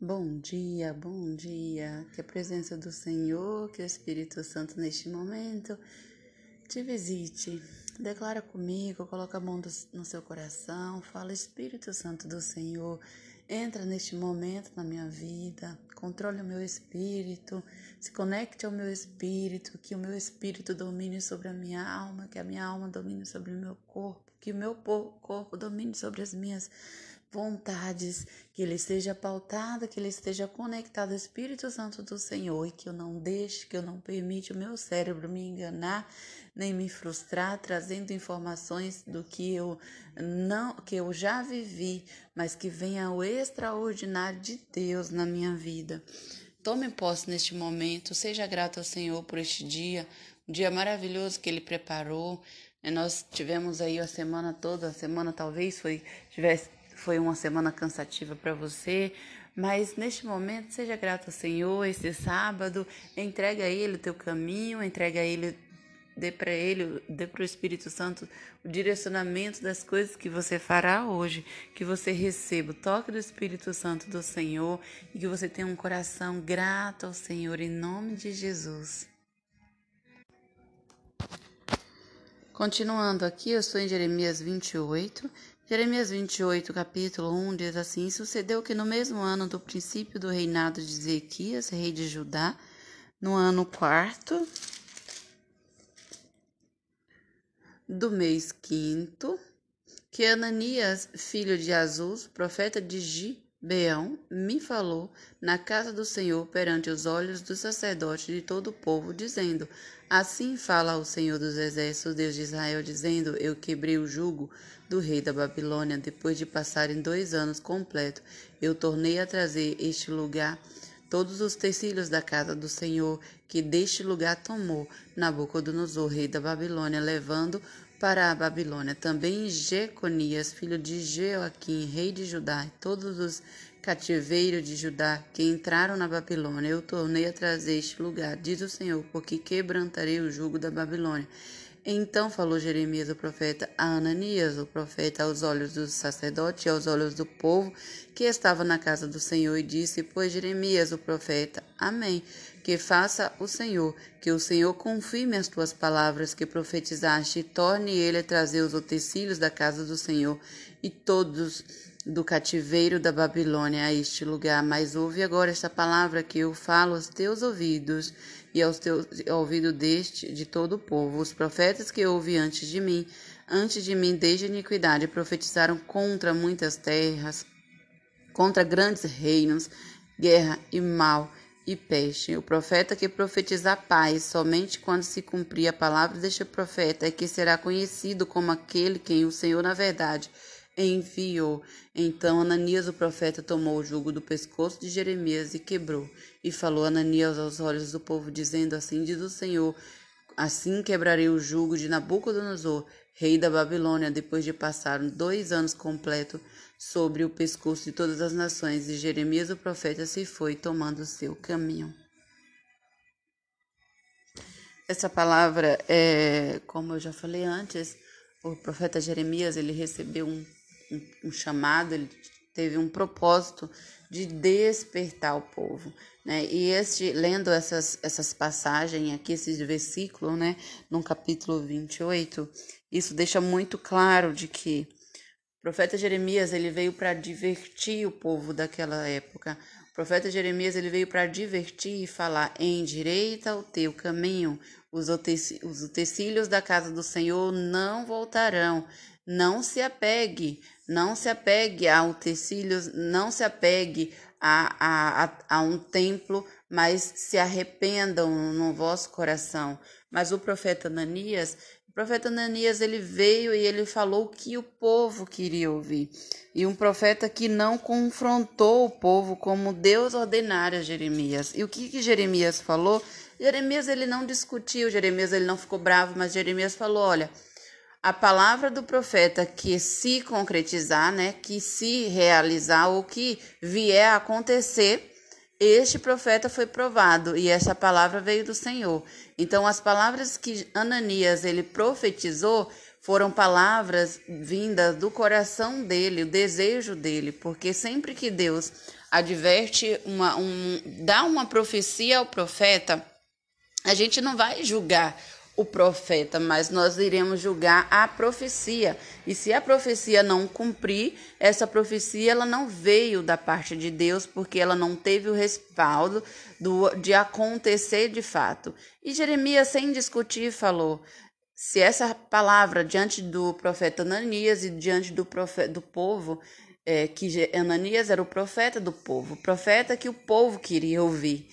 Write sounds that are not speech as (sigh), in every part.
Bom dia, bom dia. Que a presença do Senhor, que o Espírito Santo neste momento te visite. Declara comigo, coloca a mão no seu coração, fala Espírito Santo do Senhor, entra neste momento na minha vida, controle o meu espírito, se conecte ao meu espírito, que o meu espírito domine sobre a minha alma, que a minha alma domine sobre o meu corpo, que o meu corpo domine sobre as minhas vontades, que ele esteja pautado, que ele esteja conectado ao Espírito Santo do Senhor e que eu não deixe, que eu não permite o meu cérebro me enganar, nem me frustrar, trazendo informações do que eu não, que eu já vivi, mas que venha o extraordinário de Deus na minha vida. Tome posse neste momento, seja grato ao Senhor por este dia, um dia maravilhoso que ele preparou. Nós tivemos aí a semana toda, a semana talvez foi tivesse foi uma semana cansativa para você, mas neste momento seja grato ao Senhor, esse sábado, entrega a Ele o teu caminho, entrega a Ele, dê para Ele, dê para o Espírito Santo o direcionamento das coisas que você fará hoje, que você receba o toque do Espírito Santo do Senhor e que você tenha um coração grato ao Senhor, em nome de Jesus. Continuando aqui, eu estou em Jeremias 28, Jeremias 28, capítulo 1 diz assim: Sucedeu que no mesmo ano do princípio do reinado de Ezequias, rei de Judá, no ano quarto do mês quinto, que Ananias, filho de Azus, profeta de Gibeão, me falou na casa do Senhor perante os olhos dos sacerdotes de todo o povo, dizendo: Assim fala o Senhor dos Exércitos, Deus de Israel, dizendo: Eu quebrei o jugo do rei da Babilônia, depois de passarem dois anos completos. Eu tornei a trazer este lugar todos os tecidos da casa do Senhor, que deste lugar tomou Nabucodonosor, rei da Babilônia, levando para a Babilônia. Também Jeconias, filho de Joaquim, rei de Judá, e todos os cativeiro de Judá que entraram na Babilônia, eu tornei a trazer este lugar, diz o Senhor, porque quebrantarei o jugo da Babilônia. Então falou Jeremias, o profeta, a Ananias, o profeta, aos olhos dos sacerdotes e aos olhos do povo que estava na casa do Senhor, e disse: Pois Jeremias, o profeta, Amém. Que faça o Senhor, que o Senhor confirme as tuas palavras que profetizaste, e torne ele a trazer os utensílios da casa do Senhor e todos do cativeiro da Babilônia a este lugar, mas ouve agora esta palavra que eu falo aos teus ouvidos e aos teus ao ouvido deste de todo o povo. Os profetas que houve antes de mim, antes de mim desde a iniquidade, profetizaram contra muitas terras, contra grandes reinos, guerra e mal e peste. O profeta que profetiza paz somente quando se cumprir a palavra deste profeta é que será conhecido como aquele quem o Senhor na verdade enviou. Então Ananias o profeta tomou o jugo do pescoço de Jeremias e quebrou. E falou Ananias aos olhos do povo, dizendo: Assim diz o Senhor: Assim quebrarei o jugo de Nabucodonosor, rei da Babilônia, depois de passar dois anos completos sobre o pescoço de todas as nações. E Jeremias o profeta se foi, tomando o seu caminho. Essa palavra é, como eu já falei antes, o profeta Jeremias ele recebeu um um, chamado, ele teve um propósito de despertar o povo, né? E este, lendo essas, essas passagens aqui, esses versículos, né, no capítulo 28, isso deixa muito claro de que o profeta Jeremias, ele veio para divertir o povo daquela época. O profeta Jeremias, ele veio para divertir e falar: "Endireita o teu caminho, os utensílios da casa do Senhor não voltarão. Não se apegue não se apegue a utensílios, não se apegue a, a, a, um templo, mas se arrependam no vosso coração. Mas o profeta Ananias, o profeta Ananias, ele veio e ele falou o que o povo queria ouvir. E um profeta que não confrontou o povo como Deus ordenara Jeremias. E o que, que Jeremias falou? Jeremias ele não discutiu, Jeremias ele não ficou bravo, mas Jeremias falou, olha, a palavra do profeta que se concretizar, né, que se realizar ou que vier a acontecer, este profeta foi provado e essa palavra veio do Senhor. Então as palavras que Ananias ele profetizou foram palavras vindas do coração dele, o desejo dele, porque sempre que Deus adverte uma, um, dá uma profecia ao profeta, a gente não vai julgar o profeta, mas nós iremos julgar a profecia. E se a profecia não cumprir, essa profecia ela não veio da parte de Deus, porque ela não teve o respaldo do, de acontecer de fato. E Jeremias, sem discutir, falou: se essa palavra diante do profeta Ananias e diante do, profeta, do povo, é, que Ananias era o profeta do povo, o profeta que o povo queria ouvir.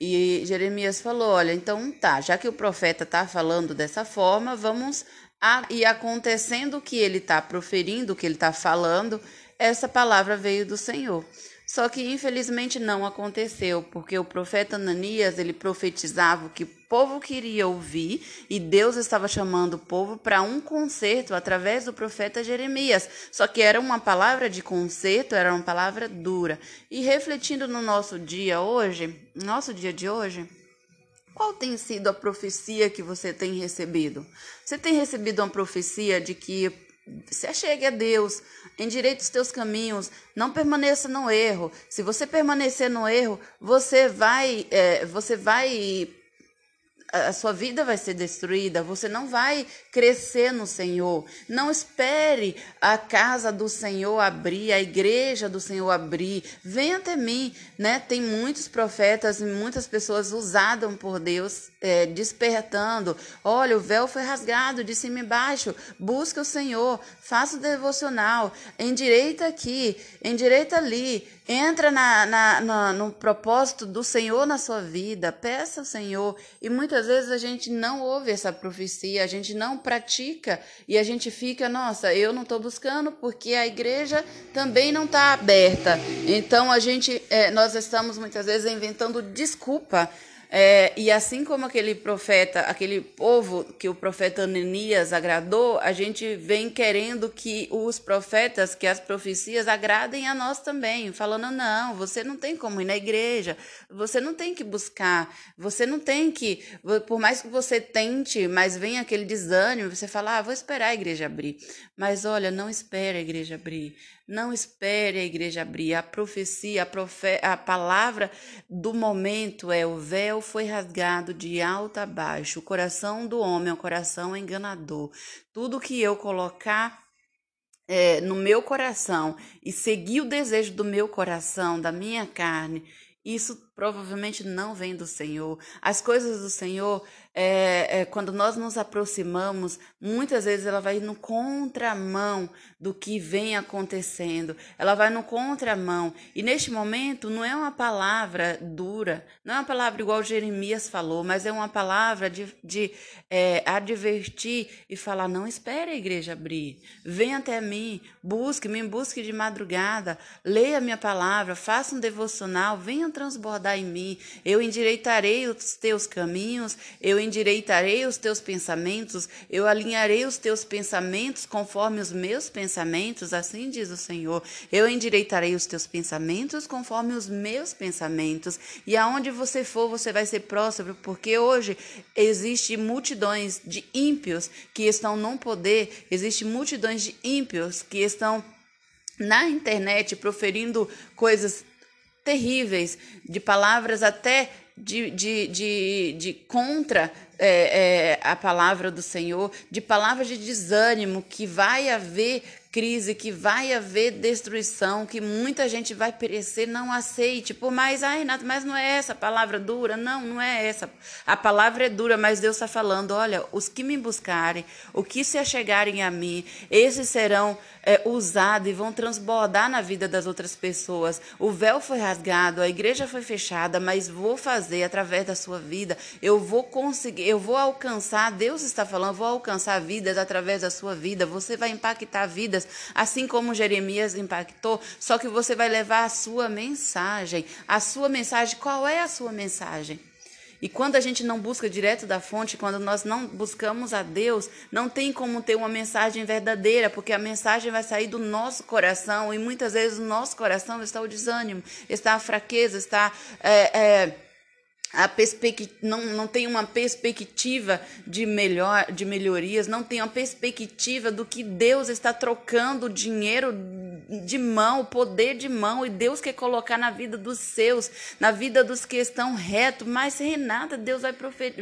E Jeremias falou: Olha, então tá, já que o profeta está falando dessa forma, vamos a, e acontecendo o que ele está proferindo, o que ele está falando, essa palavra veio do Senhor. Só que infelizmente não aconteceu, porque o profeta Ananias, ele profetizava o que o povo queria ouvir e Deus estava chamando o povo para um conserto através do profeta Jeremias. Só que era uma palavra de conserto, era uma palavra dura. E refletindo no nosso dia hoje, nosso dia de hoje, qual tem sido a profecia que você tem recebido? Você tem recebido uma profecia de que se achegue a Deus, endireite os teus caminhos, não permaneça no erro. Se você permanecer no erro, você vai, é, você vai a sua vida vai ser destruída, você não vai crescer no Senhor. Não espere a casa do Senhor abrir, a igreja do Senhor abrir. Venha até mim, né? Tem muitos profetas e muitas pessoas usadas por Deus, é, despertando. Olha, o véu foi rasgado de cima e baixo. Busca o Senhor, faça o devocional, endireita aqui, endireita ali. Entra na, na, na, no propósito do Senhor na sua vida, peça ao Senhor. E muitas vezes a gente não ouve essa profecia, a gente não pratica e a gente fica, nossa, eu não estou buscando porque a igreja também não está aberta. Então a gente, é, nós estamos muitas vezes inventando desculpa é, e assim como aquele profeta, aquele povo que o profeta Ananias agradou, a gente vem querendo que os profetas, que as profecias agradem a nós também, falando: não, você não tem como ir na igreja, você não tem que buscar, você não tem que, por mais que você tente, mas vem aquele desânimo, você fala: ah, vou esperar a igreja abrir. Mas olha, não espere a igreja abrir. Não espere a igreja abrir. A profecia, a, profe a palavra do momento é: o véu foi rasgado de alto a baixo. O coração do homem é um coração enganador. Tudo que eu colocar é, no meu coração e seguir o desejo do meu coração, da minha carne, isso provavelmente não vem do Senhor. As coisas do Senhor, é, é, quando nós nos aproximamos, muitas vezes ela vai no contramão do que vem acontecendo. Ela vai no contramão. E neste momento não é uma palavra dura, não é uma palavra igual Jeremias falou, mas é uma palavra de, de é, advertir e falar: não espere a igreja abrir. Venha até mim, busque, me busque de madrugada, leia a minha palavra, faça um devocional, venha transbordar em mim, eu endireitarei os teus caminhos, eu endireitarei os teus pensamentos, eu alinharei os teus pensamentos conforme os meus pensamentos, assim diz o Senhor. Eu endireitarei os teus pensamentos conforme os meus pensamentos, e aonde você for, você vai ser próspero, porque hoje existe multidões de ímpios que estão no poder, existe multidões de ímpios que estão na internet proferindo coisas terríveis, de palavras até de, de, de, de contra é, é, a palavra do Senhor, de palavras de desânimo, que vai haver crise, que vai haver destruição, que muita gente vai perecer, não aceite. Por mais, ai, Renato, mas não é essa palavra dura? Não, não é essa. A palavra é dura, mas Deus está falando: olha, os que me buscarem, o que se achegarem a mim, esses serão é, usados e vão transbordar na vida das outras pessoas. O véu foi rasgado, a igreja foi fechada, mas vou fazer através da sua vida, eu vou conseguir, eu vou alcançar, Deus está falando, vou alcançar vidas através da sua vida, você vai impactar vidas assim como Jeremias impactou, só que você vai levar a sua mensagem. A sua mensagem, qual é a sua mensagem? E quando a gente não busca direto da fonte, quando nós não buscamos a Deus, não tem como ter uma mensagem verdadeira, porque a mensagem vai sair do nosso coração e muitas vezes no nosso coração está o desânimo, está a fraqueza, está é, é, a não, não tem uma perspectiva de, melhor, de melhorias, não tem uma perspectiva do que Deus está trocando dinheiro de mão, poder de mão, e Deus quer colocar na vida dos seus, na vida dos que estão retos. Mas, Renata, Deus vai,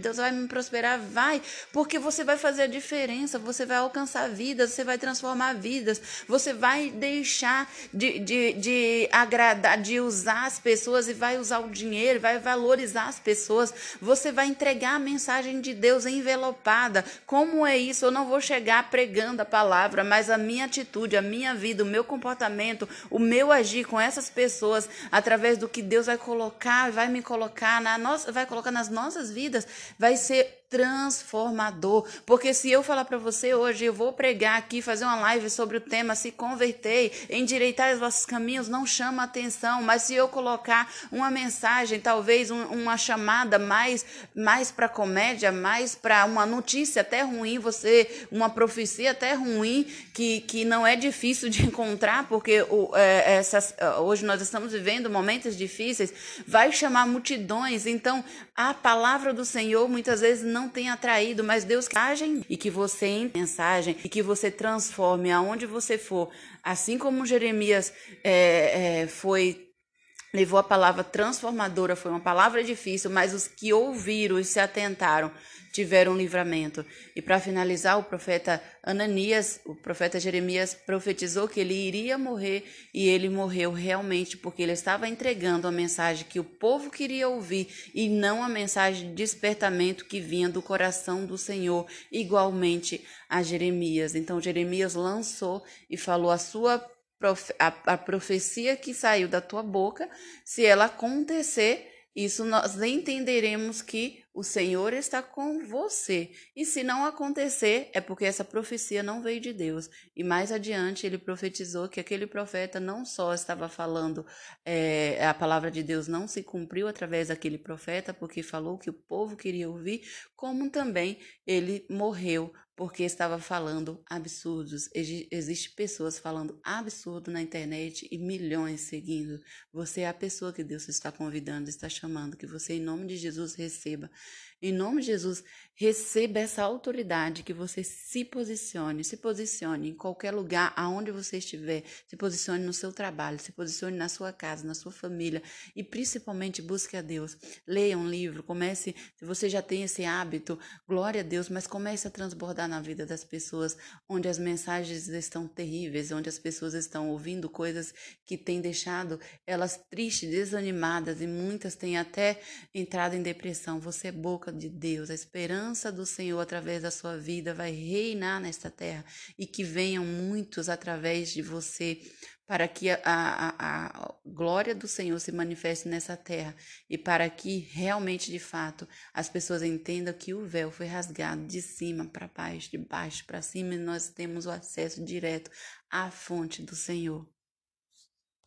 Deus vai me prosperar? Vai, porque você vai fazer a diferença, você vai alcançar vidas, você vai transformar vidas, você vai deixar de, de, de agradar, de usar as pessoas e vai usar o dinheiro, vai valorizar as pessoas, você vai entregar a mensagem de Deus envelopada. Como é isso? Eu não vou chegar pregando a palavra, mas a minha atitude, a minha vida, o meu comportamento, o meu agir com essas pessoas, através do que Deus vai colocar, vai me colocar na nossa, vai colocar nas nossas vidas, vai ser transformador. Porque se eu falar para você hoje, eu vou pregar aqui, fazer uma live sobre o tema se converter, endireitar os vossos caminhos, não chama atenção. Mas se eu colocar uma mensagem, talvez um, uma chamada mais, mais para comédia, mais para uma notícia até ruim, você, uma profecia até ruim, que, que não é difícil de (laughs) encontrar, porque o, é, essas, hoje nós estamos vivendo momentos difíceis, vai chamar multidões. Então, a palavra do Senhor muitas vezes não não tem atraído, mas Deus mensagem e que você em mensagem e que você transforme aonde você for, assim como Jeremias é, é, foi levou a palavra transformadora, foi uma palavra difícil, mas os que ouviram e se atentaram tiveram livramento. E para finalizar, o profeta Ananias, o profeta Jeremias profetizou que ele iria morrer e ele morreu realmente porque ele estava entregando a mensagem que o povo queria ouvir e não a mensagem de despertamento que vinha do coração do Senhor, igualmente a Jeremias. Então Jeremias lançou e falou a sua a, a profecia que saiu da tua boca, se ela acontecer, isso nós entenderemos que o Senhor está com você. E se não acontecer, é porque essa profecia não veio de Deus. E mais adiante ele profetizou que aquele profeta não só estava falando, é, a palavra de Deus não se cumpriu através daquele profeta, porque falou que o povo queria ouvir, como também ele morreu porque estava falando absurdos. Existem pessoas falando absurdo na internet e milhões seguindo. Você é a pessoa que Deus está convidando, está chamando, que você, em nome de Jesus, receba. Em nome de Jesus, receba essa autoridade que você se posicione, se posicione em qualquer lugar aonde você estiver, se posicione no seu trabalho, se posicione na sua casa, na sua família e principalmente busque a Deus. Leia um livro, comece, se você já tem esse hábito, glória a Deus, mas comece a transbordar na vida das pessoas onde as mensagens estão terríveis, onde as pessoas estão ouvindo coisas que têm deixado elas tristes, desanimadas e muitas têm até entrado em depressão. Você é boca de Deus, a esperança do Senhor através da sua vida vai reinar nesta terra e que venham muitos através de você para que a, a, a, glória do Senhor se manifeste nessa terra e para que realmente, de fato, as pessoas entendam que o véu foi rasgado de cima para baixo, de baixo para cima e nós temos o acesso direto à fonte do Senhor.